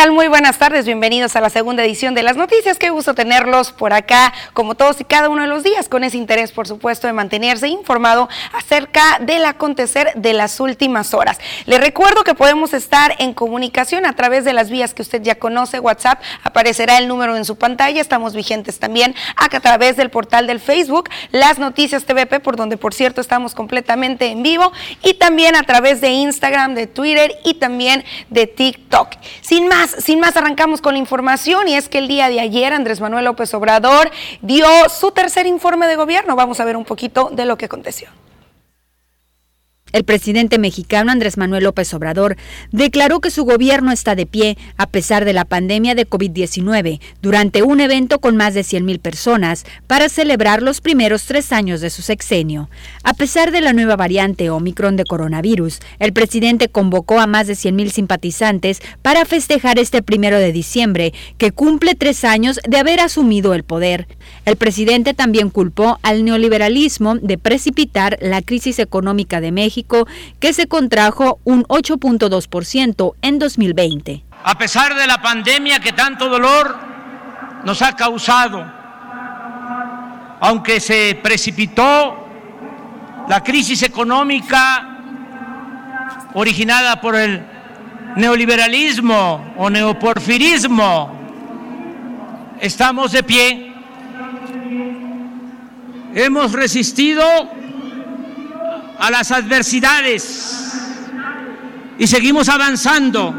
¿Qué tal? Muy buenas tardes, bienvenidos a la segunda edición de las noticias. Qué gusto tenerlos por acá, como todos y cada uno de los días, con ese interés, por supuesto, de mantenerse informado acerca del acontecer de las últimas horas. Le recuerdo que podemos estar en comunicación a través de las vías que usted ya conoce, WhatsApp, aparecerá el número en su pantalla, estamos vigentes también acá a través del portal del Facebook, Las Noticias TVP, por donde, por cierto, estamos completamente en vivo, y también a través de Instagram, de Twitter y también de TikTok. Sin más, sin más, arrancamos con la información y es que el día de ayer Andrés Manuel López Obrador dio su tercer informe de gobierno. Vamos a ver un poquito de lo que aconteció. El presidente mexicano Andrés Manuel López Obrador declaró que su gobierno está de pie a pesar de la pandemia de COVID-19 durante un evento con más de 100.000 personas para celebrar los primeros tres años de su sexenio. A pesar de la nueva variante Omicron de coronavirus, el presidente convocó a más de 100.000 simpatizantes para festejar este primero de diciembre, que cumple tres años de haber asumido el poder. El presidente también culpó al neoliberalismo de precipitar la crisis económica de México que se contrajo un 8.2% en 2020. A pesar de la pandemia que tanto dolor nos ha causado, aunque se precipitó la crisis económica originada por el neoliberalismo o neoporfirismo, estamos de pie. Hemos resistido a las adversidades y seguimos avanzando.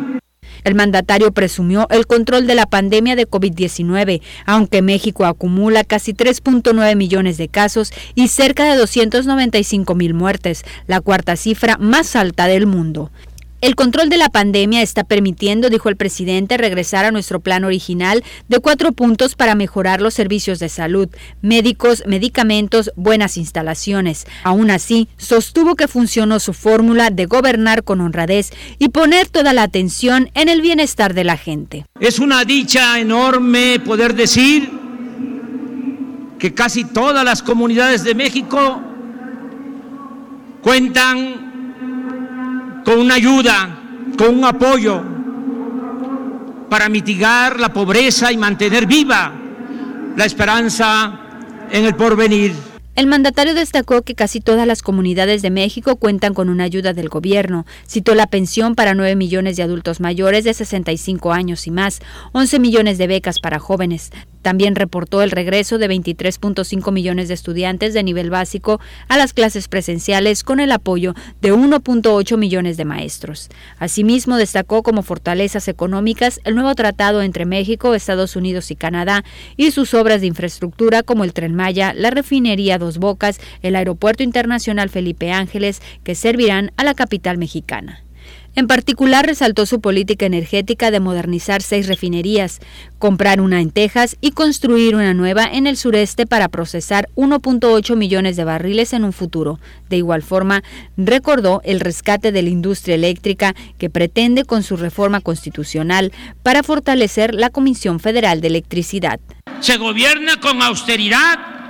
El mandatario presumió el control de la pandemia de COVID-19, aunque México acumula casi 3.9 millones de casos y cerca de 295 mil muertes, la cuarta cifra más alta del mundo. El control de la pandemia está permitiendo, dijo el presidente, regresar a nuestro plan original de cuatro puntos para mejorar los servicios de salud, médicos, medicamentos, buenas instalaciones. Aún así, sostuvo que funcionó su fórmula de gobernar con honradez y poner toda la atención en el bienestar de la gente. Es una dicha enorme poder decir que casi todas las comunidades de México cuentan con una ayuda, con un apoyo para mitigar la pobreza y mantener viva la esperanza en el porvenir. El mandatario destacó que casi todas las comunidades de México cuentan con una ayuda del gobierno. Citó la pensión para 9 millones de adultos mayores de 65 años y más, 11 millones de becas para jóvenes, también reportó el regreso de 23.5 millones de estudiantes de nivel básico a las clases presenciales con el apoyo de 1.8 millones de maestros. Asimismo, destacó como fortalezas económicas el nuevo tratado entre México, Estados Unidos y Canadá y sus obras de infraestructura como el Tren Maya, la refinería Dos Bocas, el Aeropuerto Internacional Felipe Ángeles, que servirán a la capital mexicana. En particular, resaltó su política energética de modernizar seis refinerías, comprar una en Texas y construir una nueva en el sureste para procesar 1.8 millones de barriles en un futuro. De igual forma, recordó el rescate de la industria eléctrica que pretende con su reforma constitucional para fortalecer la Comisión Federal de Electricidad. Se gobierna con austeridad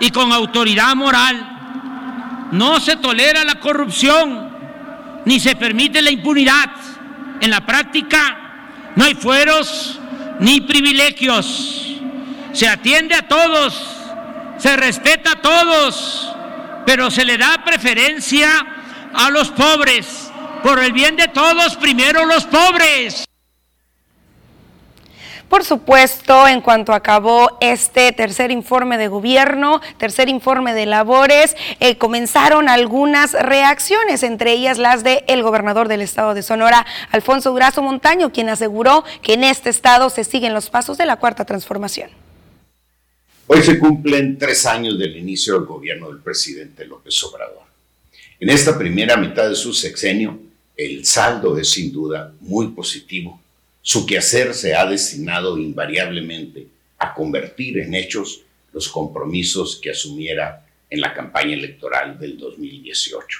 y con autoridad moral. No se tolera la corrupción ni se permite la impunidad. En la práctica no hay fueros ni privilegios. Se atiende a todos, se respeta a todos, pero se le da preferencia a los pobres. Por el bien de todos, primero los pobres. Por supuesto, en cuanto acabó este tercer informe de gobierno, tercer informe de labores, eh, comenzaron algunas reacciones, entre ellas las del el gobernador del estado de Sonora, Alfonso Durazo Montaño, quien aseguró que en este estado se siguen los pasos de la cuarta transformación. Hoy se cumplen tres años del inicio del gobierno del presidente López Obrador. En esta primera mitad de su sexenio, el saldo es sin duda muy positivo su quehacer se ha destinado invariablemente a convertir en hechos los compromisos que asumiera en la campaña electoral del 2018.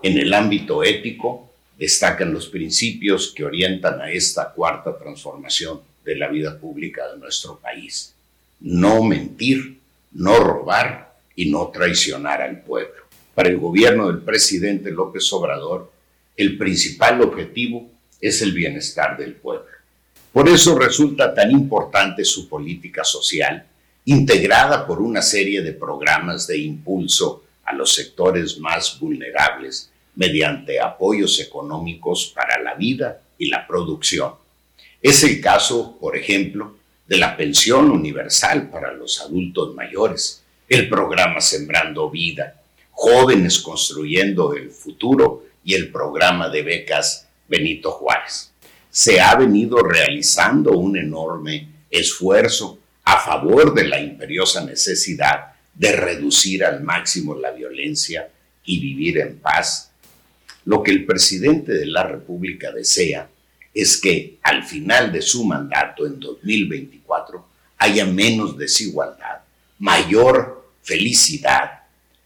En el ámbito ético destacan los principios que orientan a esta cuarta transformación de la vida pública de nuestro país. No mentir, no robar y no traicionar al pueblo. Para el gobierno del presidente López Obrador, el principal objetivo es el bienestar del pueblo. Por eso resulta tan importante su política social, integrada por una serie de programas de impulso a los sectores más vulnerables mediante apoyos económicos para la vida y la producción. Es el caso, por ejemplo, de la pensión universal para los adultos mayores, el programa Sembrando Vida, Jóvenes Construyendo el Futuro y el programa de becas Benito Juárez se ha venido realizando un enorme esfuerzo a favor de la imperiosa necesidad de reducir al máximo la violencia y vivir en paz. Lo que el presidente de la República desea es que al final de su mandato en 2024 haya menos desigualdad, mayor felicidad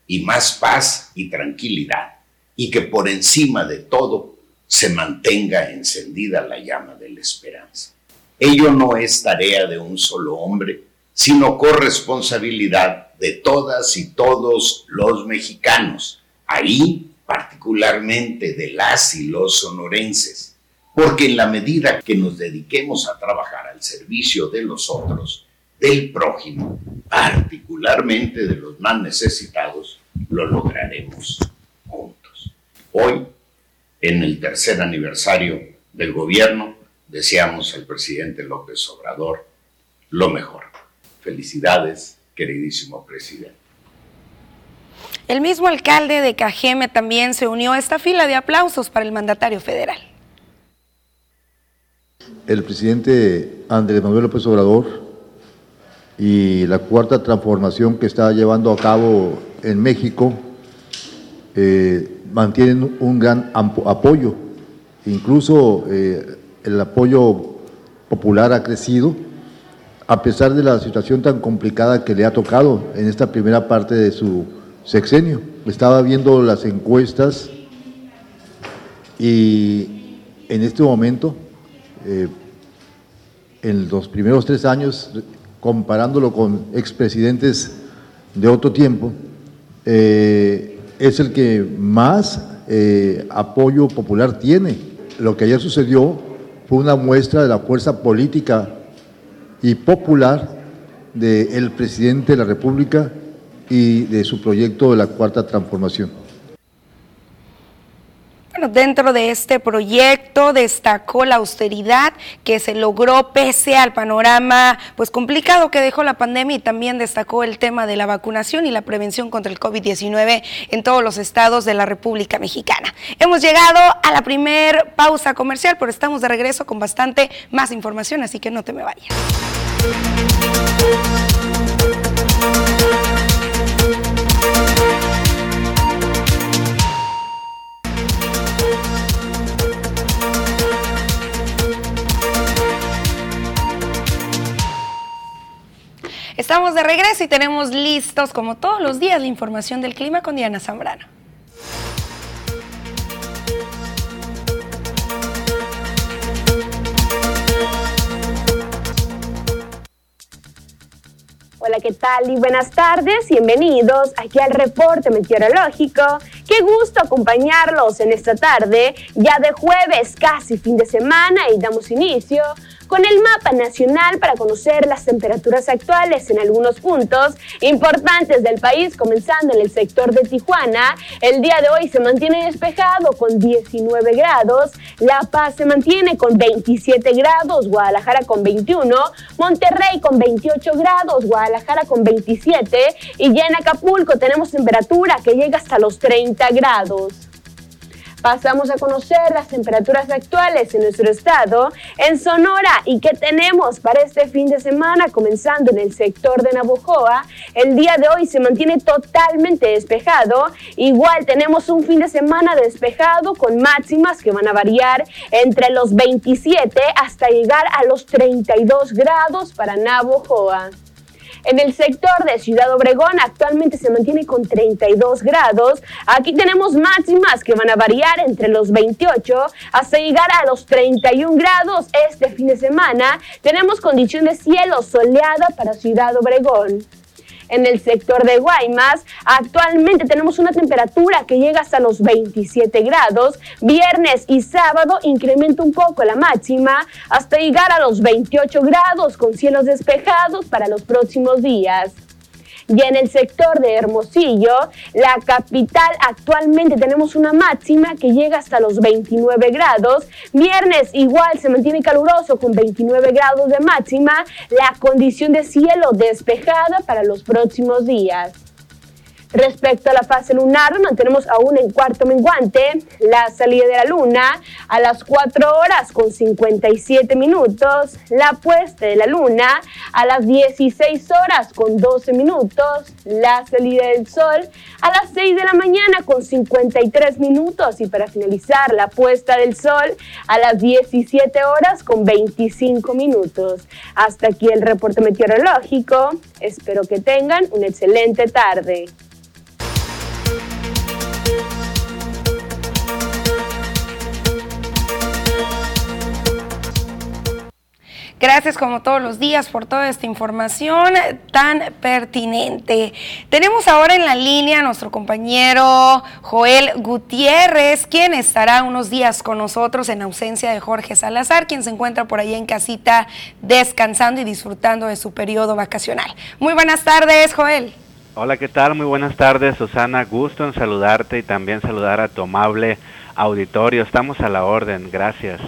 y más paz y tranquilidad, y que por encima de todo se mantenga encendida la llama de la esperanza. Ello no es tarea de un solo hombre, sino corresponsabilidad de todas y todos los mexicanos, ahí particularmente de las y los sonorenses, porque en la medida que nos dediquemos a trabajar al servicio de los otros, del prójimo, particularmente de los más necesitados, lo lograremos juntos. Hoy en el tercer aniversario del gobierno, deseamos al presidente López Obrador lo mejor. Felicidades, queridísimo presidente. El mismo alcalde de Cajeme también se unió a esta fila de aplausos para el mandatario federal. El presidente Andrés Manuel López Obrador y la cuarta transformación que está llevando a cabo en México eh, mantienen un gran apoyo, incluso eh, el apoyo popular ha crecido, a pesar de la situación tan complicada que le ha tocado en esta primera parte de su sexenio. Estaba viendo las encuestas y en este momento, eh, en los primeros tres años, comparándolo con expresidentes de otro tiempo, eh, es el que más eh, apoyo popular tiene. Lo que ayer sucedió fue una muestra de la fuerza política y popular del presidente de la República y de su proyecto de la Cuarta Transformación dentro de este proyecto destacó la austeridad que se logró pese al panorama pues complicado que dejó la pandemia y también destacó el tema de la vacunación y la prevención contra el COVID-19 en todos los estados de la República Mexicana. Hemos llegado a la primer pausa comercial, pero estamos de regreso con bastante más información, así que no te me vayas. Estamos de regreso y tenemos listos, como todos los días, la información del clima con Diana Zambrano. Hola, ¿qué tal? Y buenas tardes, bienvenidos aquí al reporte meteorológico. Qué gusto acompañarlos en esta tarde, ya de jueves, casi fin de semana, y damos inicio con el mapa nacional para conocer las temperaturas actuales en algunos puntos importantes del país, comenzando en el sector de Tijuana. El día de hoy se mantiene despejado con 19 grados, La Paz se mantiene con 27 grados, Guadalajara con 21, Monterrey con 28 grados, Guadalajara con 27 y ya en Acapulco tenemos temperatura que llega hasta los 30 grados. Pasamos a conocer las temperaturas actuales en nuestro estado, en Sonora, y qué tenemos para este fin de semana, comenzando en el sector de Navojoa. El día de hoy se mantiene totalmente despejado. Igual tenemos un fin de semana despejado con máximas que van a variar entre los 27 hasta llegar a los 32 grados para Navojoa. En el sector de Ciudad Obregón actualmente se mantiene con 32 grados. Aquí tenemos máximas que van a variar entre los 28 hasta llegar a los 31 grados este fin de semana. Tenemos condición de cielo soleada para Ciudad Obregón. En el sector de Guaymas, actualmente tenemos una temperatura que llega hasta los 27 grados. Viernes y sábado incrementa un poco la máxima hasta llegar a los 28 grados con cielos despejados para los próximos días. Y en el sector de Hermosillo, la capital, actualmente tenemos una máxima que llega hasta los 29 grados. Viernes igual se mantiene caluroso con 29 grados de máxima. La condición de cielo despejada para los próximos días. Respecto a la fase lunar, mantenemos aún en cuarto menguante la salida de la luna a las 4 horas con 57 minutos, la puesta de la luna a las 16 horas con 12 minutos, la salida del sol a las 6 de la mañana con 53 minutos y para finalizar la puesta del sol a las 17 horas con 25 minutos. Hasta aquí el reporte meteorológico. Espero que tengan una excelente tarde. Gracias como todos los días por toda esta información tan pertinente. Tenemos ahora en la línea a nuestro compañero Joel Gutiérrez, quien estará unos días con nosotros en ausencia de Jorge Salazar, quien se encuentra por ahí en casita descansando y disfrutando de su periodo vacacional. Muy buenas tardes, Joel. Hola, ¿qué tal? Muy buenas tardes, Susana. Gusto en saludarte y también saludar a tu amable auditorio. Estamos a la orden, gracias.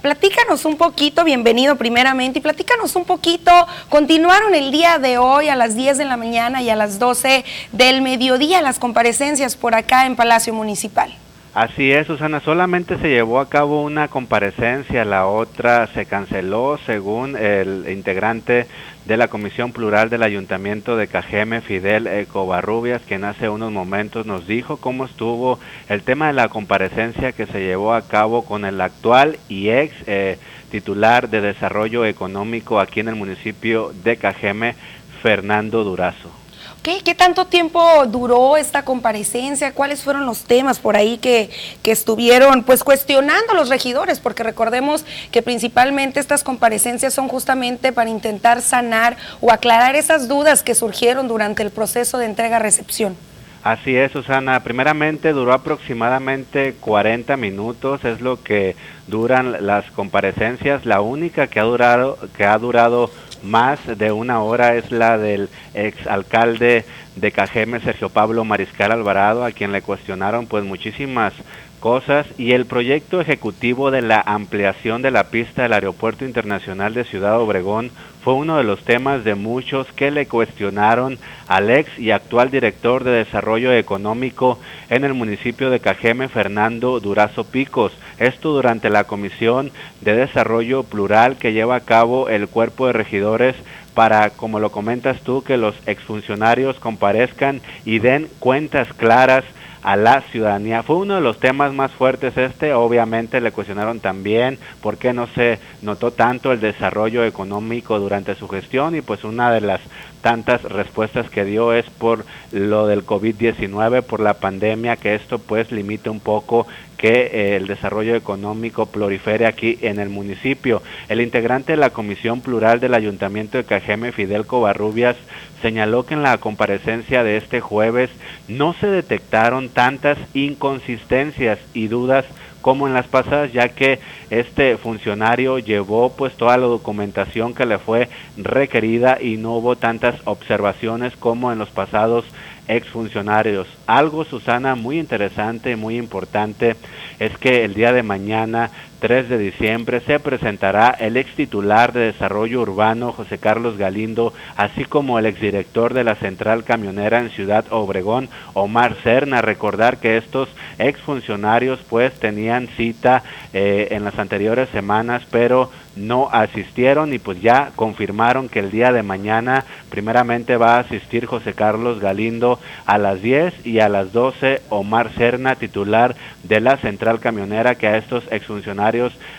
Platícanos un poquito, bienvenido primeramente, y platícanos un poquito, continuaron el día de hoy a las 10 de la mañana y a las 12 del mediodía las comparecencias por acá en Palacio Municipal. Así es, Susana, solamente se llevó a cabo una comparecencia, la otra se canceló según el integrante de la Comisión Plural del Ayuntamiento de Cajeme, Fidel Covarrubias, quien hace unos momentos nos dijo cómo estuvo el tema de la comparecencia que se llevó a cabo con el actual y ex eh, titular de Desarrollo Económico aquí en el municipio de Cajeme, Fernando Durazo. ¿Qué, tanto tiempo duró esta comparecencia? ¿Cuáles fueron los temas por ahí que, que, estuvieron pues cuestionando los regidores? Porque recordemos que principalmente estas comparecencias son justamente para intentar sanar o aclarar esas dudas que surgieron durante el proceso de entrega-recepción. Así es, Susana. Primeramente duró aproximadamente 40 minutos, es lo que duran las comparecencias. La única que ha durado, que ha durado más de una hora es la del exalcalde de Cajeme, Sergio Pablo Mariscal Alvarado, a quien le cuestionaron pues muchísimas cosas y el proyecto ejecutivo de la ampliación de la pista del Aeropuerto Internacional de Ciudad Obregón fue uno de los temas de muchos que le cuestionaron al ex y actual director de Desarrollo Económico en el municipio de Cajeme, Fernando Durazo Picos. Esto durante la Comisión de Desarrollo Plural que lleva a cabo el cuerpo de regidores para, como lo comentas tú, que los exfuncionarios comparezcan y den cuentas claras a la ciudadanía. Fue uno de los temas más fuertes este, obviamente le cuestionaron también por qué no se notó tanto el desarrollo económico durante su gestión y pues una de las tantas respuestas que dio es por lo del COVID-19, por la pandemia, que esto pues limita un poco que eh, el desarrollo económico prolifere aquí en el municipio. El integrante de la Comisión Plural del Ayuntamiento de Cajeme, Fidel Covarrubias, señaló que en la comparecencia de este jueves no se detectaron tantas inconsistencias y dudas como en las pasadas, ya que este funcionario llevó pues toda la documentación que le fue requerida y no hubo tantas observaciones como en los pasados exfuncionarios. Algo, Susana, muy interesante, muy importante, es que el día de mañana 3 de diciembre se presentará el ex titular de Desarrollo Urbano, José Carlos Galindo, así como el exdirector de la Central Camionera en Ciudad Obregón, Omar Cerna. Recordar que estos exfuncionarios pues tenían cita eh, en las anteriores semanas, pero no asistieron y pues ya confirmaron que el día de mañana primeramente va a asistir José Carlos Galindo a las 10 y a las 12 Omar Cerna, titular de la central camionera que a estos exfuncionarios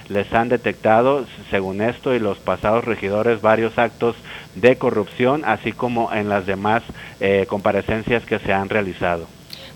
les han detectado, según esto y los pasados regidores, varios actos de corrupción, así como en las demás eh, comparecencias que se han realizado.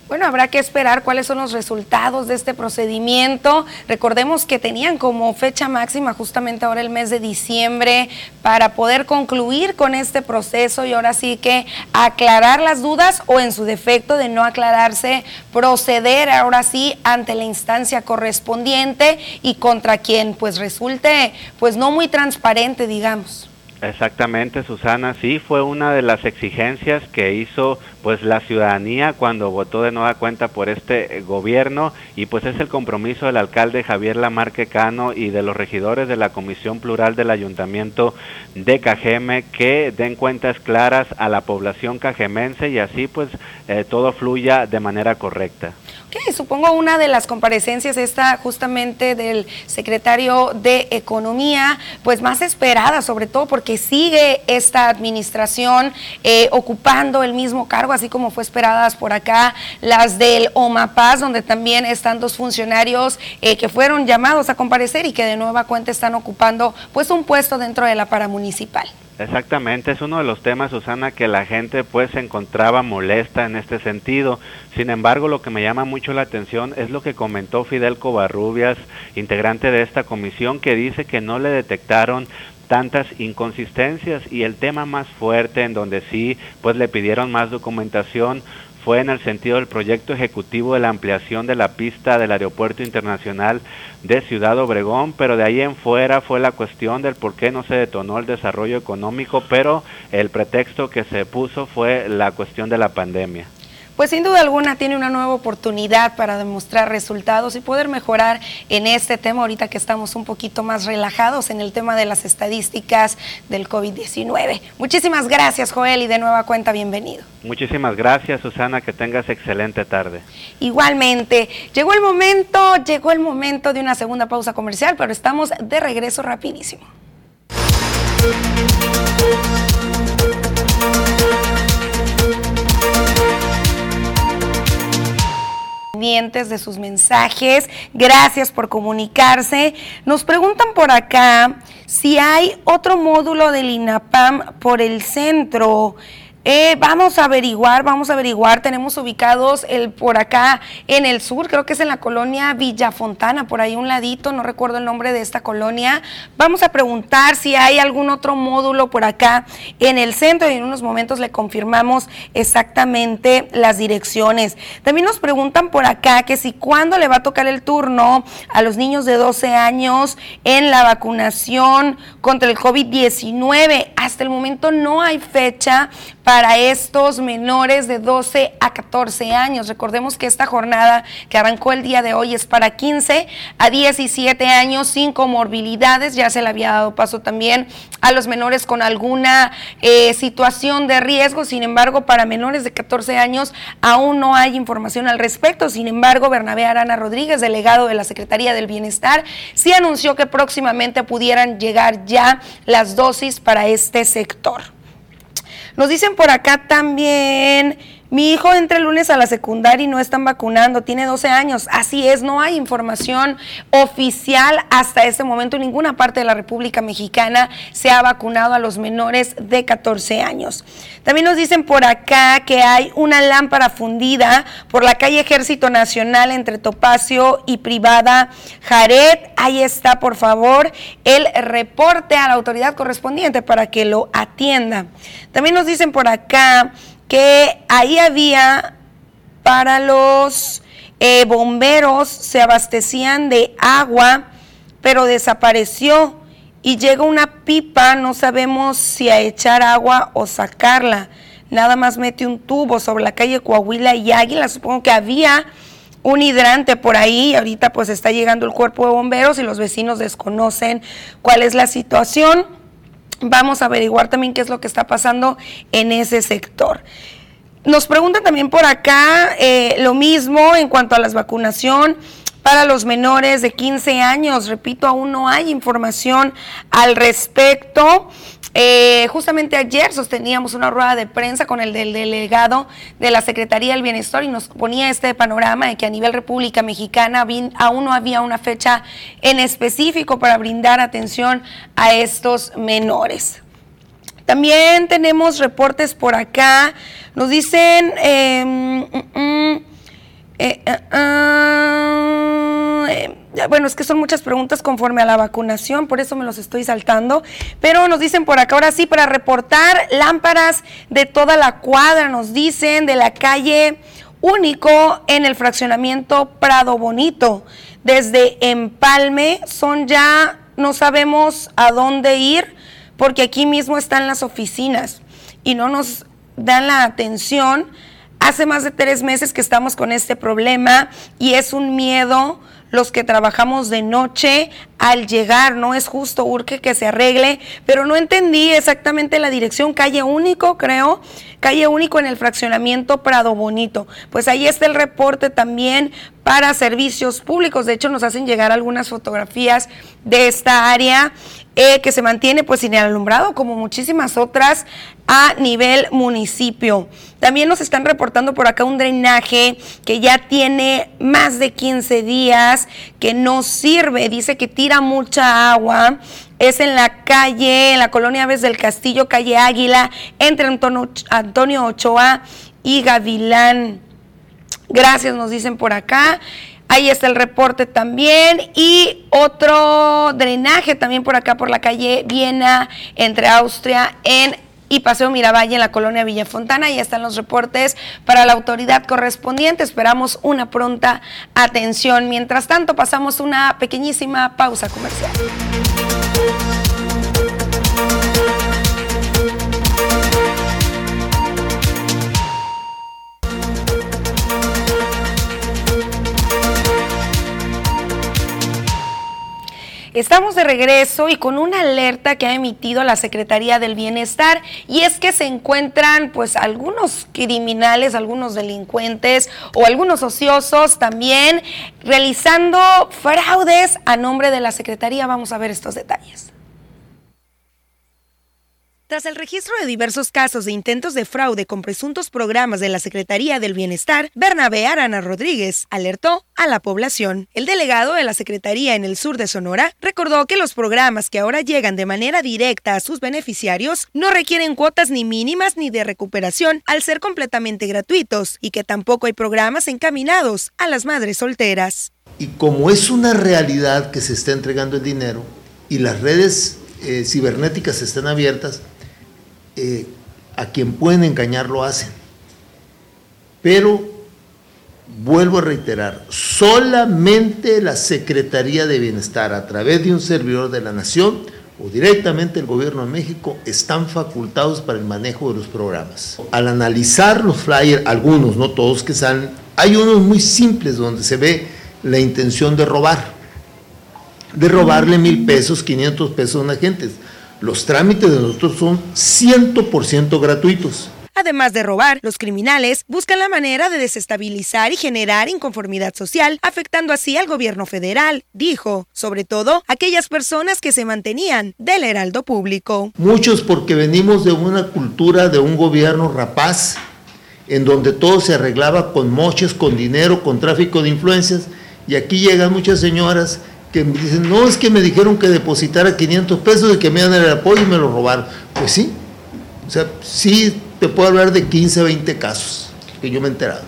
Bueno, habrá que esperar cuáles son los resultados de este procedimiento. Recordemos que tenían como fecha máxima justamente ahora el mes de diciembre para poder concluir con este proceso y ahora sí que aclarar las dudas o en su defecto de no aclararse, proceder ahora sí ante la instancia correspondiente y contra quien pues resulte pues no muy transparente, digamos. Exactamente, Susana, sí fue una de las exigencias que hizo pues la ciudadanía cuando votó de nueva cuenta por este eh, gobierno y pues es el compromiso del alcalde Javier Lamarque Cano y de los regidores de la Comisión Plural del Ayuntamiento de Cajeme que den cuentas claras a la población cajemense y así pues eh, todo fluya de manera correcta. Ok, supongo una de las comparecencias está justamente del secretario de Economía, pues más esperada, sobre todo porque sigue esta administración eh, ocupando el mismo cargo, así como fue esperadas por acá las del OMAPAS, donde también están dos funcionarios eh, que fueron llamados a comparecer y que de nueva cuenta están ocupando pues un puesto dentro de la paramunicipal. Exactamente, es uno de los temas, Susana, que la gente pues se encontraba molesta en este sentido. Sin embargo, lo que me llama mucho la atención es lo que comentó Fidel Covarrubias, integrante de esta comisión, que dice que no le detectaron tantas inconsistencias y el tema más fuerte en donde sí pues le pidieron más documentación fue en el sentido del proyecto ejecutivo de la ampliación de la pista del Aeropuerto Internacional de Ciudad Obregón, pero de ahí en fuera fue la cuestión del por qué no se detonó el desarrollo económico, pero el pretexto que se puso fue la cuestión de la pandemia pues sin duda alguna tiene una nueva oportunidad para demostrar resultados y poder mejorar en este tema ahorita que estamos un poquito más relajados en el tema de las estadísticas del COVID-19. Muchísimas gracias Joel y de nueva cuenta bienvenido. Muchísimas gracias Susana, que tengas excelente tarde. Igualmente, llegó el momento, llegó el momento de una segunda pausa comercial, pero estamos de regreso rapidísimo de sus mensajes. Gracias por comunicarse. Nos preguntan por acá si hay otro módulo del INAPAM por el centro. Eh, vamos a averiguar, vamos a averiguar. Tenemos ubicados el por acá en el sur, creo que es en la colonia Villa Fontana, por ahí un ladito, no recuerdo el nombre de esta colonia. Vamos a preguntar si hay algún otro módulo por acá en el centro y en unos momentos le confirmamos exactamente las direcciones. También nos preguntan por acá que si cuándo le va a tocar el turno a los niños de 12 años en la vacunación contra el COVID-19. Hasta el momento no hay fecha para estos menores de 12 a 14 años. Recordemos que esta jornada que arrancó el día de hoy es para 15 a 17 años sin comorbilidades. Ya se le había dado paso también a los menores con alguna eh, situación de riesgo. Sin embargo, para menores de 14 años aún no hay información al respecto. Sin embargo, Bernabé Arana Rodríguez, delegado de la Secretaría del Bienestar, sí anunció que próximamente pudieran llegar ya las dosis para este sector. Nos dicen por acá también mi hijo entra el lunes a la secundaria y no están vacunando, tiene 12 años. Así es, no hay información oficial hasta este momento. En ninguna parte de la República Mexicana se ha vacunado a los menores de 14 años. También nos dicen por acá que hay una lámpara fundida por la calle Ejército Nacional entre Topacio y Privada Jared. Ahí está, por favor, el reporte a la autoridad correspondiente para que lo atienda. También nos dicen por acá que ahí había para los eh, bomberos, se abastecían de agua, pero desapareció y llega una pipa, no sabemos si a echar agua o sacarla. Nada más mete un tubo sobre la calle Coahuila y Águila. Supongo que había un hidrante por ahí. Ahorita pues está llegando el cuerpo de bomberos y los vecinos desconocen cuál es la situación. Vamos a averiguar también qué es lo que está pasando en ese sector. Nos preguntan también por acá eh, lo mismo en cuanto a la vacunación para los menores de 15 años. Repito, aún no hay información al respecto. Eh, justamente ayer sosteníamos una rueda de prensa con el del delegado de la Secretaría del Bienestar y nos ponía este panorama de que a nivel República Mexicana aún no había una fecha en específico para brindar atención a estos menores. También tenemos reportes por acá. Nos dicen... Em, mm, mm, eh, uh, bueno, es que son muchas preguntas conforme a la vacunación, por eso me los estoy saltando. Pero nos dicen por acá, ahora sí, para reportar lámparas de toda la cuadra, nos dicen, de la calle único en el fraccionamiento Prado Bonito. Desde Empalme son ya, no sabemos a dónde ir, porque aquí mismo están las oficinas y no nos dan la atención Hace más de tres meses que estamos con este problema y es un miedo los que trabajamos de noche al llegar, no es justo, urge que se arregle, pero no entendí exactamente la dirección, calle único, creo, calle único en el fraccionamiento Prado Bonito. Pues ahí está el reporte también para servicios públicos, de hecho nos hacen llegar algunas fotografías de esta área eh, que se mantiene pues sin el alumbrado, como muchísimas otras a nivel municipio. También nos están reportando por acá un drenaje que ya tiene más de 15 días, que no sirve, dice que tira mucha agua. Es en la calle, en la colonia Aves del Castillo, calle Águila, entre Antonio, Ochoa y Gavilán. Gracias, nos dicen por acá. Ahí está el reporte también. Y otro drenaje también por acá, por la calle Viena, entre Austria en y Paseo Miravalle en la colonia Villa Fontana. Ya están los reportes para la autoridad correspondiente. Esperamos una pronta atención. Mientras tanto, pasamos una pequeñísima pausa comercial. Estamos de regreso y con una alerta que ha emitido la Secretaría del Bienestar y es que se encuentran pues algunos criminales, algunos delincuentes o algunos ociosos también realizando fraudes a nombre de la Secretaría. Vamos a ver estos detalles. Tras el registro de diversos casos de intentos de fraude con presuntos programas de la Secretaría del Bienestar, Bernabé Arana Rodríguez alertó a la población. El delegado de la Secretaría en el sur de Sonora recordó que los programas que ahora llegan de manera directa a sus beneficiarios no requieren cuotas ni mínimas ni de recuperación al ser completamente gratuitos y que tampoco hay programas encaminados a las madres solteras. Y como es una realidad que se está entregando el dinero y las redes eh, cibernéticas están abiertas, eh, a quien pueden engañar lo hacen. Pero, vuelvo a reiterar, solamente la Secretaría de Bienestar, a través de un servidor de la Nación o directamente el Gobierno de México, están facultados para el manejo de los programas. Al analizar los flyers, algunos, no todos que salen, hay unos muy simples donde se ve la intención de robar, de robarle mil pesos, 500 pesos a una gente los trámites de nosotros son 100% gratuitos. Además de robar, los criminales buscan la manera de desestabilizar y generar inconformidad social, afectando así al gobierno federal, dijo, sobre todo aquellas personas que se mantenían del heraldo público. Muchos porque venimos de una cultura de un gobierno rapaz, en donde todo se arreglaba con moches, con dinero, con tráfico de influencias, y aquí llegan muchas señoras que me dicen, no, es que me dijeron que depositara 500 pesos y que me iban el apoyo y me lo robaron. Pues sí, o sea, sí te puedo hablar de 15, 20 casos que yo me he enterado.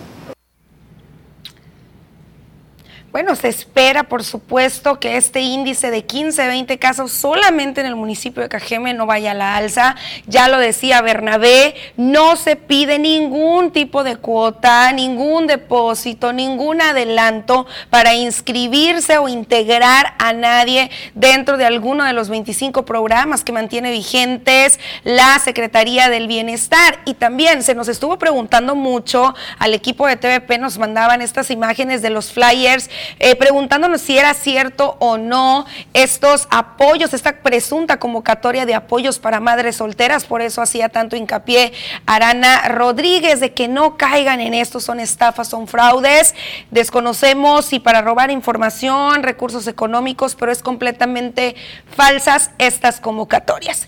Bueno, se espera, por supuesto, que este índice de 15, 20 casos solamente en el municipio de Cajeme no vaya a la alza. Ya lo decía Bernabé, no se pide ningún tipo de cuota, ningún depósito, ningún adelanto para inscribirse o integrar a nadie dentro de alguno de los 25 programas que mantiene vigentes la Secretaría del Bienestar. Y también se nos estuvo preguntando mucho al equipo de TVP, nos mandaban estas imágenes de los flyers eh, preguntándonos si era cierto o no estos apoyos, esta presunta convocatoria de apoyos para madres solteras. Por eso hacía tanto hincapié Arana Rodríguez de que no caigan en esto, son estafas, son fraudes. Desconocemos si para robar información, recursos económicos, pero es completamente falsas estas convocatorias.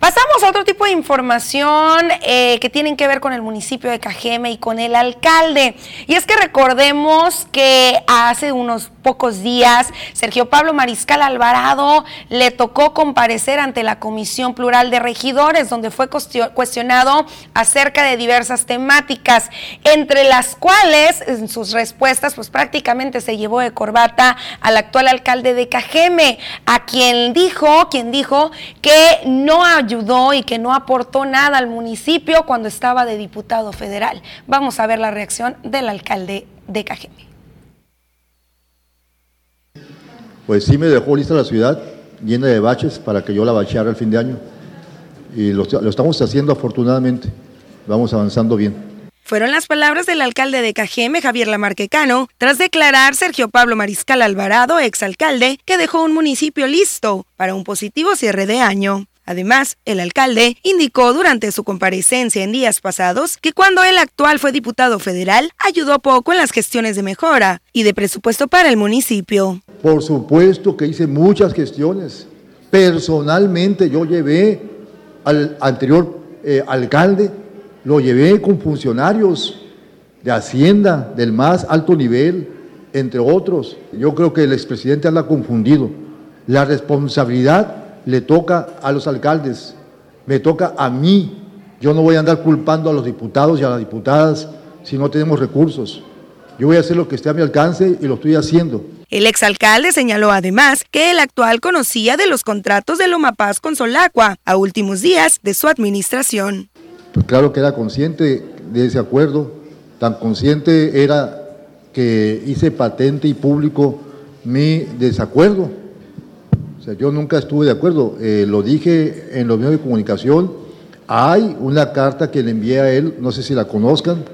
Pasamos a otro tipo de información eh, que tienen que ver con el municipio de Cajeme y con el alcalde. Y es que recordemos que hace unos pocos días Sergio Pablo Mariscal Alvarado le tocó comparecer ante la Comisión Plural de Regidores, donde fue cuestionado acerca de diversas temáticas, entre las cuales en sus respuestas pues prácticamente se llevó de corbata al actual alcalde de Cajeme, a quien dijo, quien dijo que no ha ayudó y que no aportó nada al municipio cuando estaba de diputado federal. Vamos a ver la reacción del alcalde de Cajeme. Pues sí me dejó lista la ciudad, llena de baches para que yo la bacheara el fin de año. Y lo, lo estamos haciendo afortunadamente. Vamos avanzando bien. Fueron las palabras del alcalde de Cajeme, Javier Lamarquecano, tras declarar Sergio Pablo Mariscal Alvarado, exalcalde, que dejó un municipio listo para un positivo cierre de año. Además, el alcalde indicó durante su comparecencia en días pasados que cuando el actual fue diputado federal, ayudó poco en las gestiones de mejora y de presupuesto para el municipio. Por supuesto que hice muchas gestiones. Personalmente yo llevé al anterior eh, alcalde, lo llevé con funcionarios de Hacienda del más alto nivel, entre otros. Yo creo que el expresidente anda confundido. La responsabilidad le toca a los alcaldes, me toca a mí. Yo no voy a andar culpando a los diputados y a las diputadas si no tenemos recursos. Yo voy a hacer lo que esté a mi alcance y lo estoy haciendo. El exalcalde señaló además que el actual conocía de los contratos de Loma Paz con Solacua a últimos días de su administración. Pues claro que era consciente de ese acuerdo, tan consciente era que hice patente y público mi desacuerdo yo nunca estuve de acuerdo. Eh, lo dije en los medios de comunicación. Hay una carta que le envié a él, no sé si la conozcan,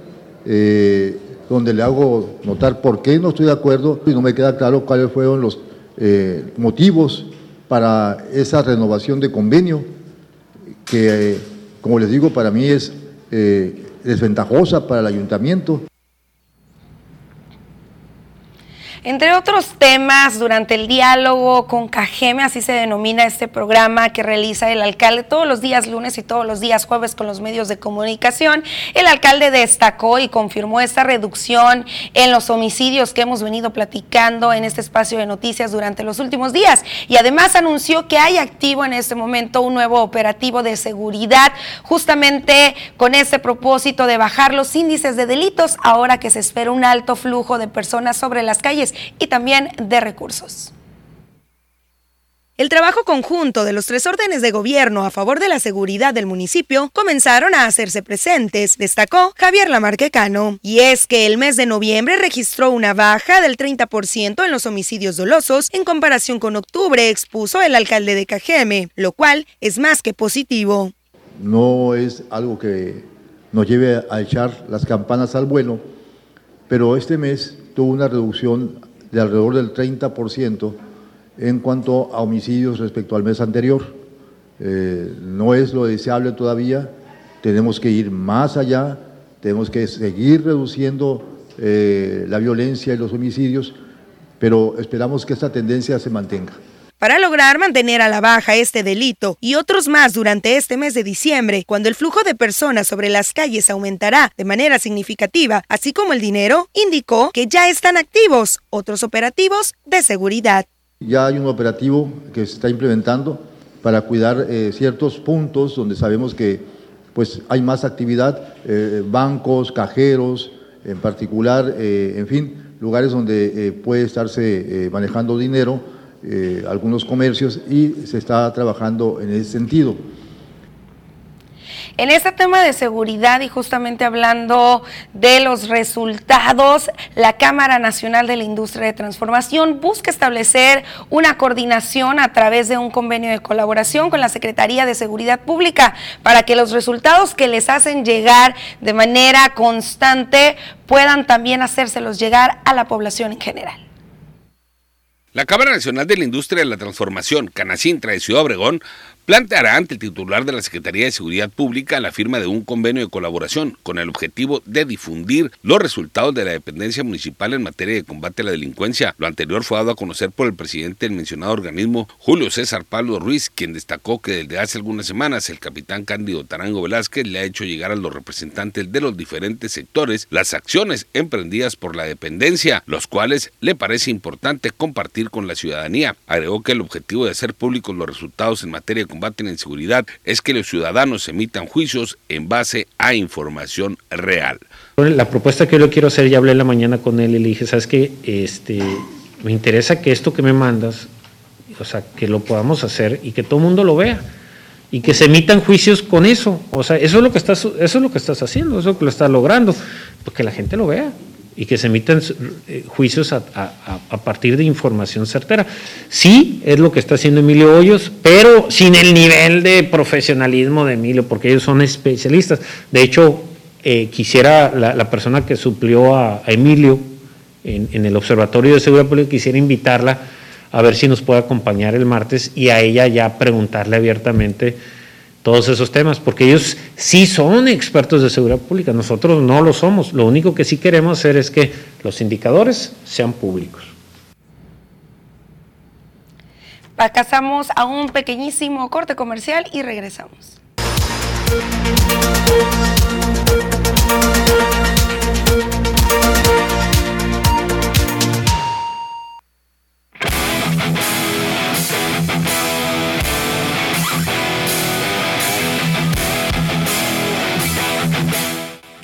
eh, donde le hago notar por qué no estoy de acuerdo y no me queda claro cuáles fueron los eh, motivos para esa renovación de convenio, que, como les digo, para mí es desventajosa para el ayuntamiento. Entre otros temas, durante el diálogo con Cajeme, así se denomina este programa que realiza el alcalde todos los días lunes y todos los días jueves con los medios de comunicación, el alcalde destacó y confirmó esta reducción en los homicidios que hemos venido platicando en este espacio de noticias durante los últimos días. Y además anunció que hay activo en este momento un nuevo operativo de seguridad, justamente con ese propósito de bajar los índices de delitos, ahora que se espera un alto flujo de personas sobre las calles y también de recursos. El trabajo conjunto de los tres órdenes de gobierno a favor de la seguridad del municipio comenzaron a hacerse presentes, destacó Javier Lamarquecano. Y es que el mes de noviembre registró una baja del 30% en los homicidios dolosos en comparación con octubre, expuso el alcalde de Cajeme, lo cual es más que positivo. No es algo que nos lleve a echar las campanas al vuelo, pero este mes tuvo una reducción de alrededor del 30% en cuanto a homicidios respecto al mes anterior. Eh, no es lo deseable todavía, tenemos que ir más allá, tenemos que seguir reduciendo eh, la violencia y los homicidios, pero esperamos que esta tendencia se mantenga. Para lograr mantener a la baja este delito y otros más durante este mes de diciembre, cuando el flujo de personas sobre las calles aumentará de manera significativa, así como el dinero, indicó que ya están activos otros operativos de seguridad. Ya hay un operativo que se está implementando para cuidar eh, ciertos puntos donde sabemos que pues, hay más actividad, eh, bancos, cajeros, en particular, eh, en fin, lugares donde puede estarse manejando dinero eh, algunos comercios y se está trabajando en ese sentido. En este tema de seguridad y justamente hablando de los resultados, la Cámara Nacional de la Industria de Transformación busca establecer una coordinación a través de un convenio de colaboración con la Secretaría de Seguridad Pública para que los resultados que les hacen llegar de manera constante puedan también hacérselos llegar a la población en general. La Cámara Nacional de la Industria de la Transformación, Canacintra de Ciudad Obregón, planteará ante el titular de la Secretaría de Seguridad Pública la firma de un convenio de colaboración con el objetivo de difundir los resultados de la dependencia municipal en materia de combate a la delincuencia. Lo anterior fue dado a conocer por el presidente del mencionado organismo, Julio César Pablo Ruiz, quien destacó que desde hace algunas semanas el capitán Cándido Tarango Velázquez le ha hecho llegar a los representantes de los diferentes sectores las acciones emprendidas por la dependencia, los cuales le parece importante compartir con la ciudadanía. Agregó que el objetivo de hacer públicos los resultados en materia de combate a la inseguridad es que los ciudadanos emitan juicios en base a información real. La propuesta que yo quiero hacer, ya hablé en la mañana con él y le dije, ¿sabes qué? Este, me interesa que esto que me mandas, o sea, que lo podamos hacer y que todo el mundo lo vea y que se emitan juicios con eso. O sea, eso es lo que estás, eso es lo que estás haciendo, eso es lo que lo estás logrando, pues que la gente lo vea y que se emitan eh, juicios a, partir de información certera. Sí, es lo que está haciendo Emilio Hoyos, pero sin el nivel de profesionalismo de Emilio, porque ellos son especialistas. De hecho, eh, quisiera la, persona que suplió a, Emilio en, en, el Observatorio de Seguridad Pública, quisiera invitarla a ver si nos puede acompañar el martes y a ella ya preguntarle abiertamente todos esos temas, porque ellos sí son expertos de seguridad pública, nosotros no lo somos. Lo único que sí queremos hacer es que los indicadores sean públicos. Pasamos a un pequeñísimo corte comercial y regresamos.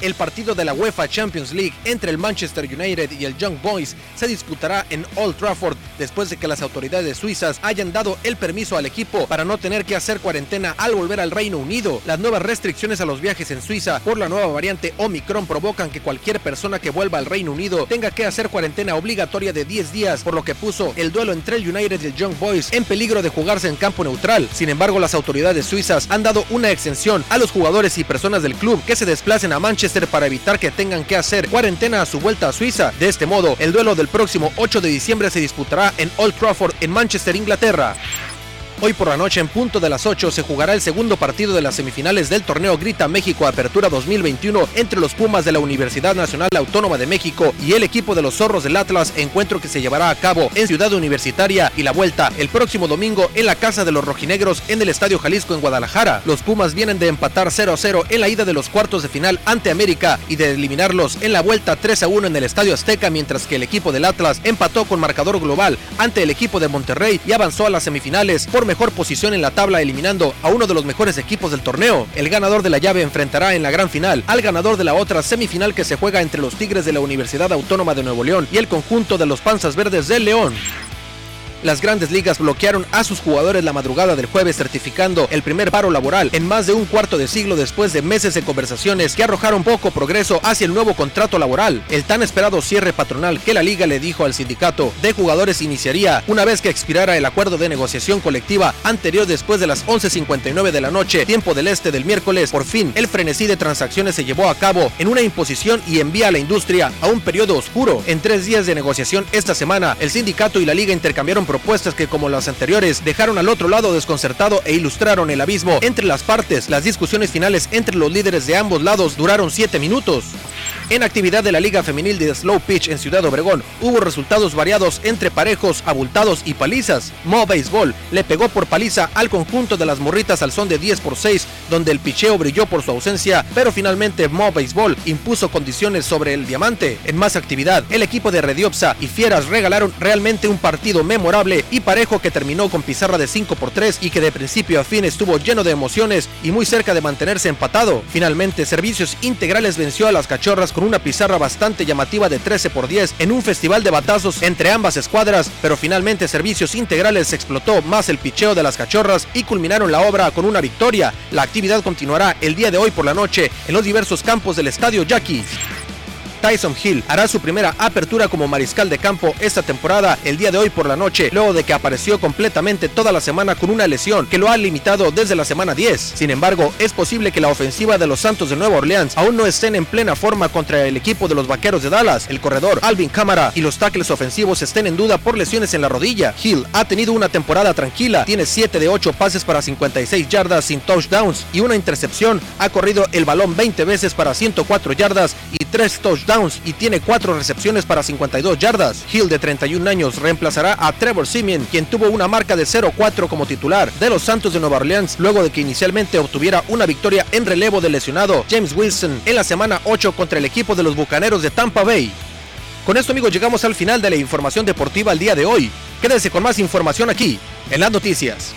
El partido de la UEFA Champions League entre el Manchester United y el Young Boys se disputará en Old Trafford después de que las autoridades suizas hayan dado el permiso al equipo para no tener que hacer cuarentena al volver al Reino Unido. Las nuevas restricciones a los viajes en Suiza por la nueva variante Omicron provocan que cualquier persona que vuelva al Reino Unido tenga que hacer cuarentena obligatoria de 10 días, por lo que puso el duelo entre el United y el Young Boys en peligro de jugarse en campo neutral. Sin embargo, las autoridades suizas han dado una exención a los jugadores y personas del club que se desplacen a Manchester para evitar que tengan que hacer cuarentena a su vuelta a Suiza. De este modo, el duelo del próximo 8 de diciembre se disputará en Old Trafford en Manchester, Inglaterra. Hoy por la noche en punto de las 8 se jugará el segundo partido de las semifinales del torneo Grita México Apertura 2021 entre los Pumas de la Universidad Nacional Autónoma de México y el equipo de los Zorros del Atlas, encuentro que se llevará a cabo en Ciudad Universitaria y la vuelta el próximo domingo en la casa de los rojinegros en el Estadio Jalisco en Guadalajara. Los Pumas vienen de empatar 0 a 0 en la ida de los cuartos de final ante América y de eliminarlos en la vuelta 3 a 1 en el Estadio Azteca, mientras que el equipo del Atlas empató con marcador global ante el equipo de Monterrey y avanzó a las semifinales por mejor posición en la tabla eliminando a uno de los mejores equipos del torneo. El ganador de la llave enfrentará en la gran final al ganador de la otra semifinal que se juega entre los Tigres de la Universidad Autónoma de Nuevo León y el conjunto de los Panzas Verdes del León. Las grandes ligas bloquearon a sus jugadores la madrugada del jueves certificando el primer paro laboral en más de un cuarto de siglo después de meses de conversaciones que arrojaron poco progreso hacia el nuevo contrato laboral. El tan esperado cierre patronal que la liga le dijo al sindicato de jugadores iniciaría una vez que expirara el acuerdo de negociación colectiva anterior después de las 11.59 de la noche, tiempo del este del miércoles. Por fin, el frenesí de transacciones se llevó a cabo en una imposición y envía a la industria a un periodo oscuro. En tres días de negociación esta semana, el sindicato y la liga intercambiaron propuestas que como las anteriores dejaron al otro lado desconcertado e ilustraron el abismo entre las partes. Las discusiones finales entre los líderes de ambos lados duraron 7 minutos. En actividad de la Liga Femenil de Slow Pitch en Ciudad Obregón, hubo resultados variados entre parejos, abultados y palizas. Mo Baseball le pegó por paliza al conjunto de las morritas al son de 10 por 6, donde el picheo brilló por su ausencia, pero finalmente Mo Baseball impuso condiciones sobre el diamante. En más actividad, el equipo de Rediopsa y Fieras regalaron realmente un partido memorable y parejo que terminó con pizarra de 5 por 3 y que de principio a fin estuvo lleno de emociones y muy cerca de mantenerse empatado. Finalmente, Servicios Integrales venció a las cachorras con una pizarra bastante llamativa de 13 por 10 en un festival de batazos entre ambas escuadras, pero finalmente Servicios Integrales explotó más el picheo de las cachorras y culminaron la obra con una victoria. La actividad continuará el día de hoy por la noche en los diversos campos del Estadio Yaquis. Tyson Hill hará su primera apertura como mariscal de campo esta temporada el día de hoy por la noche, luego de que apareció completamente toda la semana con una lesión que lo ha limitado desde la semana 10. Sin embargo, es posible que la ofensiva de los Santos de Nueva Orleans aún no estén en plena forma contra el equipo de los Vaqueros de Dallas. El corredor Alvin Cámara y los tackles ofensivos estén en duda por lesiones en la rodilla. Hill ha tenido una temporada tranquila, tiene 7 de 8 pases para 56 yardas sin touchdowns y una intercepción. Ha corrido el balón 20 veces para 104 yardas y 3 touchdowns y tiene 4 recepciones para 52 yardas. Hill de 31 años reemplazará a Trevor Simeon, quien tuvo una marca de 0-4 como titular de los Santos de Nueva Orleans luego de que inicialmente obtuviera una victoria en relevo del lesionado James Wilson en la semana 8 contra el equipo de los Bucaneros de Tampa Bay. Con esto amigos llegamos al final de la información deportiva al día de hoy. Quédense con más información aquí, en las noticias.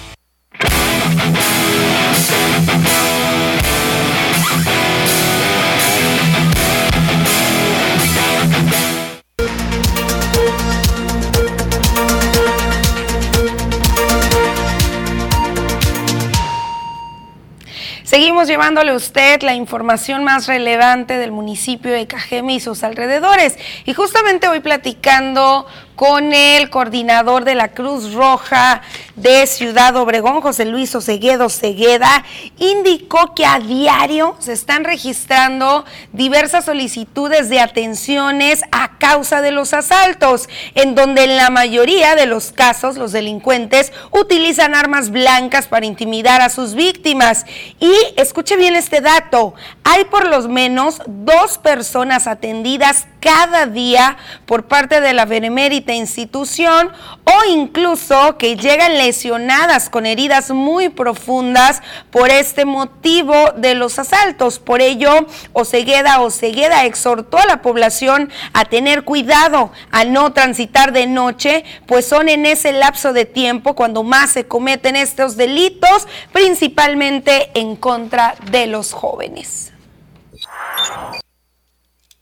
Seguimos llevándole a usted la información más relevante del municipio de Cajeme y sus alrededores. Y justamente hoy platicando con el coordinador de la Cruz Roja de Ciudad Obregón, José Luis Oseguedo Cegueda, indicó que a diario se están registrando diversas solicitudes de atenciones a causa de los asaltos, en donde en la mayoría de los casos los delincuentes utilizan armas blancas para intimidar a sus víctimas. Y escuche bien este dato, hay por lo menos dos personas atendidas cada día por parte de la benemérita institución o incluso que llegan lesionadas con heridas muy profundas por este motivo de los asaltos. Por ello, Osegueda Osegueda exhortó a la población a tener cuidado, a no transitar de noche, pues son en ese lapso de tiempo cuando más se cometen estos delitos, principalmente en contra de los jóvenes.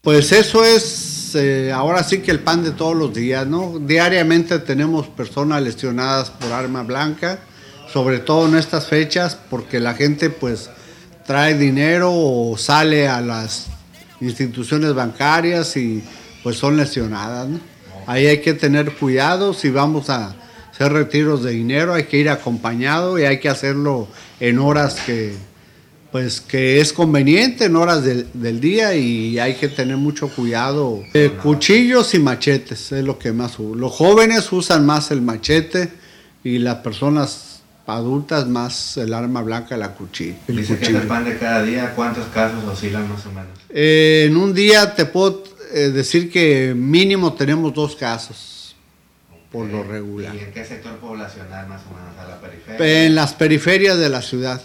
Pues eso es eh, ahora sí que el pan de todos los días, ¿no? Diariamente tenemos personas lesionadas por arma blanca, sobre todo en estas fechas, porque la gente pues trae dinero o sale a las instituciones bancarias y pues son lesionadas, ¿no? Ahí hay que tener cuidado si vamos a hacer retiros de dinero, hay que ir acompañado y hay que hacerlo en horas que pues que es conveniente en horas del, día y hay que tener mucho cuidado. Eh, cuchillos y machetes es lo que más uso. Los jóvenes usan más el machete y las personas adultas más el arma blanca, la cuchilla. Dice que el pan de cada día, ¿cuántos casos oscilan más o menos? Eh, en un día te puedo eh, decir que mínimo tenemos dos casos por lo regular. ¿Y en qué sector poblacional más o menos? ¿A la periferia? En las periferias de la ciudad.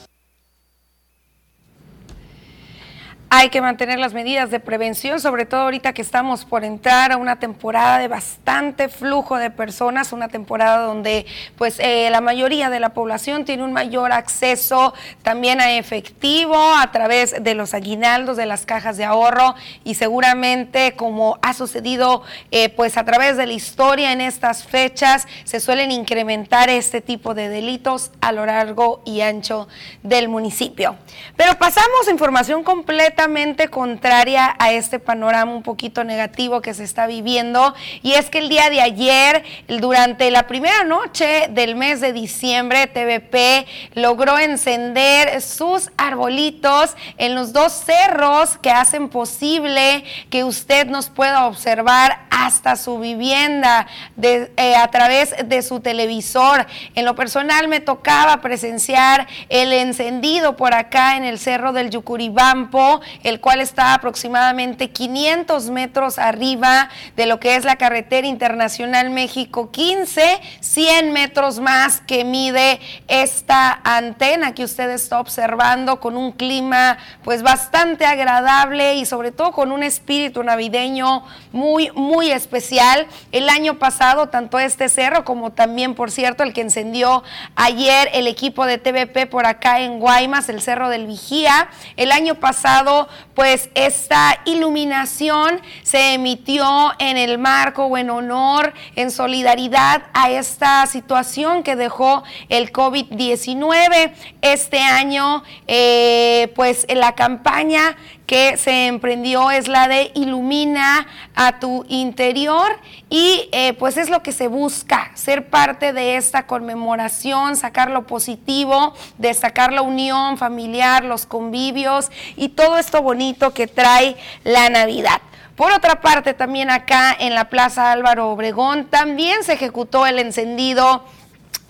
Hay que mantener las medidas de prevención, sobre todo ahorita que estamos por entrar a una temporada de bastante flujo de personas, una temporada donde pues eh, la mayoría de la población tiene un mayor acceso también a efectivo a través de los aguinaldos, de las cajas de ahorro y seguramente como ha sucedido eh, pues a través de la historia en estas fechas se suelen incrementar este tipo de delitos a lo largo y ancho del municipio. Pero pasamos a información completa contraria a este panorama un poquito negativo que se está viviendo y es que el día de ayer, durante la primera noche del mes de diciembre, TVP logró encender sus arbolitos en los dos cerros que hacen posible que usted nos pueda observar hasta su vivienda de, eh, a través de su televisor. En lo personal me tocaba presenciar el encendido por acá en el cerro del Yucuribampo el cual está aproximadamente 500 metros arriba de lo que es la carretera internacional México 15, 100 metros más que mide esta antena que usted está observando con un clima pues bastante agradable y sobre todo con un espíritu navideño muy, muy especial. El año pasado, tanto este cerro como también, por cierto, el que encendió ayer el equipo de TVP por acá en Guaymas, el Cerro del Vigía. El año pasado, pues esta iluminación se emitió en el marco o en honor, en solidaridad a esta situación que dejó el COVID-19. Este año, eh, pues la campaña que se emprendió es la de ilumina a tu interior y eh, pues es lo que se busca, ser parte de esta conmemoración, sacar lo positivo, destacar la unión familiar, los convivios y todo esto bonito que trae la Navidad. Por otra parte, también acá en la Plaza Álvaro Obregón también se ejecutó el encendido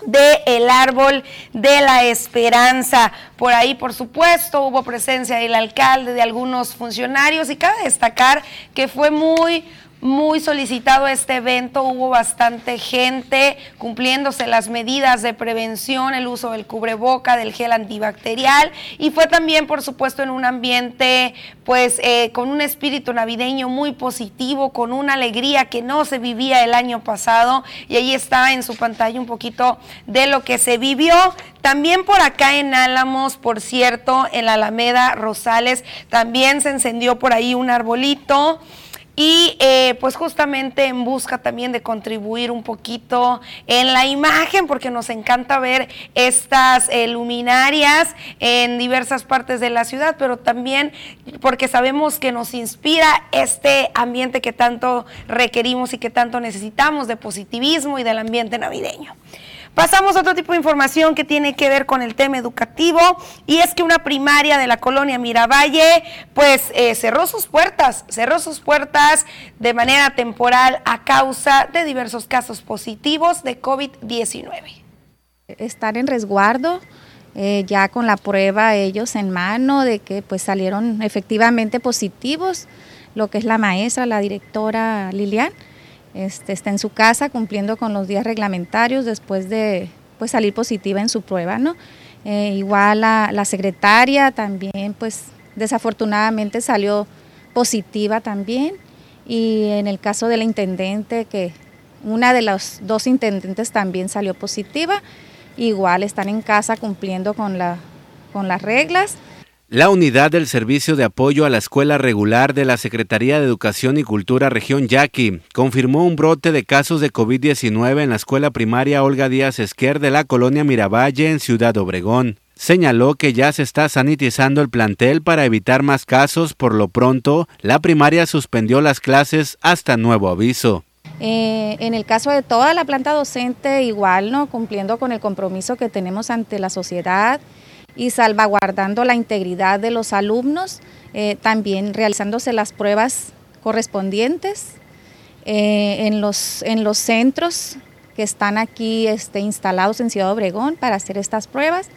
de el árbol de la esperanza. Por ahí, por supuesto, hubo presencia del alcalde, de algunos funcionarios y cabe destacar que fue muy muy solicitado este evento, hubo bastante gente cumpliéndose las medidas de prevención, el uso del cubreboca, del gel antibacterial y fue también, por supuesto, en un ambiente pues eh, con un espíritu navideño muy positivo, con una alegría que no se vivía el año pasado y ahí está en su pantalla un poquito de lo que se vivió. También por acá en Álamos, por cierto, en la Alameda Rosales, también se encendió por ahí un arbolito y eh, pues justamente en busca también de contribuir un poquito en la imagen, porque nos encanta ver estas eh, luminarias en diversas partes de la ciudad, pero también porque sabemos que nos inspira este ambiente que tanto requerimos y que tanto necesitamos de positivismo y del ambiente navideño. Pasamos a otro tipo de información que tiene que ver con el tema educativo y es que una primaria de la colonia Miravalle pues eh, cerró sus puertas, cerró sus puertas de manera temporal a causa de diversos casos positivos de COVID-19. Estar en resguardo, eh, ya con la prueba ellos en mano de que pues salieron efectivamente positivos, lo que es la maestra, la directora Lilian este, está en su casa cumpliendo con los días reglamentarios después de pues, salir positiva en su prueba. ¿no? Eh, igual la, la, secretaria también, pues desafortunadamente salió positiva también. Y en el caso de la intendente, que una de las dos intendentes también salió positiva, igual están en casa cumpliendo con, la, con las reglas. La unidad del Servicio de Apoyo a la Escuela Regular de la Secretaría de Educación y Cultura Región Yaqui confirmó un brote de casos de COVID-19 en la escuela primaria Olga Díaz Esquer de la colonia Miravalle en Ciudad Obregón. Señaló que ya se está sanitizando el plantel para evitar más casos. Por lo pronto, la primaria suspendió las clases hasta nuevo aviso. Eh, en el caso de toda la planta docente, igual, ¿no? Cumpliendo con el compromiso que tenemos ante la sociedad y salvaguardando la integridad de los alumnos, eh, también realizándose las pruebas correspondientes eh, en, los, en los centros que están aquí este, instalados en Ciudad Obregón para hacer estas pruebas.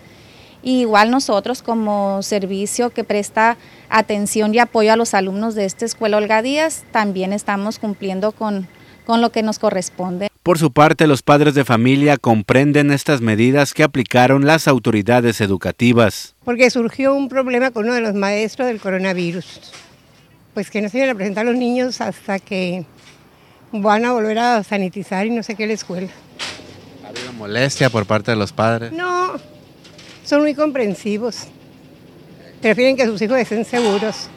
igual nosotros como servicio que presta atención y apoyo a los alumnos de esta escuela Olga también estamos cumpliendo con, con lo que nos corresponde. Por su parte, los padres de familia comprenden estas medidas que aplicaron las autoridades educativas. Porque surgió un problema con uno de los maestros del coronavirus. Pues que no se iban a presentar los niños hasta que van a volver a sanitizar y no sé qué la escuela. ¿Ha habido molestia por parte de los padres? No, son muy comprensivos. Prefieren que sus hijos estén seguros.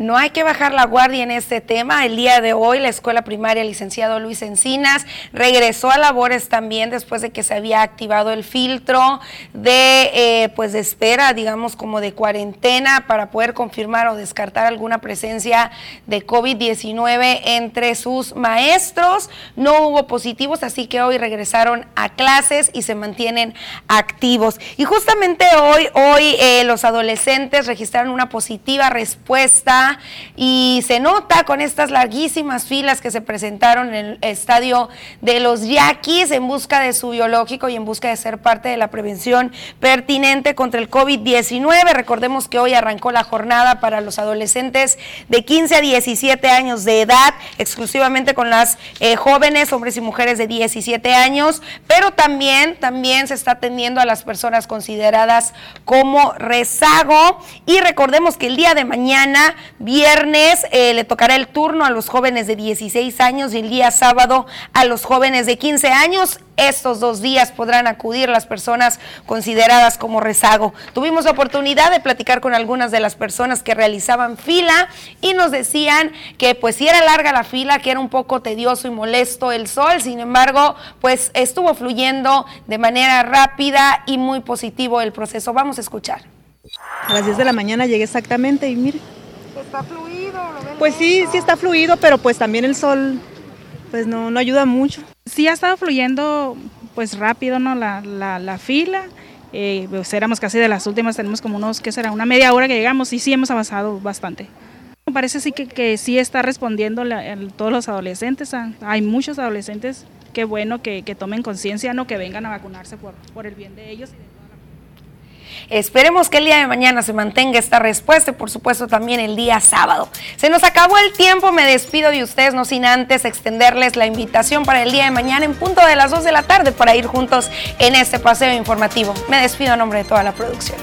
No hay que bajar la guardia en este tema. El día de hoy la escuela primaria licenciado Luis Encinas regresó a labores también después de que se había activado el filtro de eh, pues de espera, digamos como de cuarentena para poder confirmar o descartar alguna presencia de COVID-19 entre sus maestros. No hubo positivos, así que hoy regresaron a clases y se mantienen activos. Y justamente hoy, hoy eh, los adolescentes registraron una positiva respuesta y se nota con estas larguísimas filas que se presentaron en el estadio de los Yaquis en busca de su biológico y en busca de ser parte de la prevención pertinente contra el COVID-19. Recordemos que hoy arrancó la jornada para los adolescentes de 15 a 17 años de edad, exclusivamente con las eh, jóvenes, hombres y mujeres de 17 años, pero también, también se está atendiendo a las personas consideradas como rezago. Y recordemos que el día de mañana viernes eh, le tocará el turno a los jóvenes de 16 años y el día sábado a los jóvenes de 15 años. Estos dos días podrán acudir las personas consideradas como rezago. Tuvimos la oportunidad de platicar con algunas de las personas que realizaban fila y nos decían que pues si era larga la fila, que era un poco tedioso y molesto el sol, sin embargo, pues estuvo fluyendo de manera rápida y muy positivo el proceso. Vamos a escuchar. A las 10 de la mañana llegué exactamente y mire. ¿Está fluido? pues sí, sí está fluido, pero pues también el sol pues no, no ayuda mucho. Sí ha estado fluyendo pues rápido ¿no? la, la, fila. Eh, pues éramos casi de las últimas, tenemos como unos, ¿qué será? Una media hora que llegamos y sí hemos avanzado bastante. Me parece sí que, que sí está respondiendo todos los adolescentes. Hay muchos adolescentes, qué bueno que, que tomen conciencia, ¿no? que vengan a vacunarse por, por el bien de ellos. Esperemos que el día de mañana se mantenga esta respuesta y por supuesto también el día sábado. Se nos acabó el tiempo, me despido de ustedes, no sin antes extenderles la invitación para el día de mañana en punto de las 2 de la tarde para ir juntos en este paseo informativo. Me despido a nombre de toda la producción.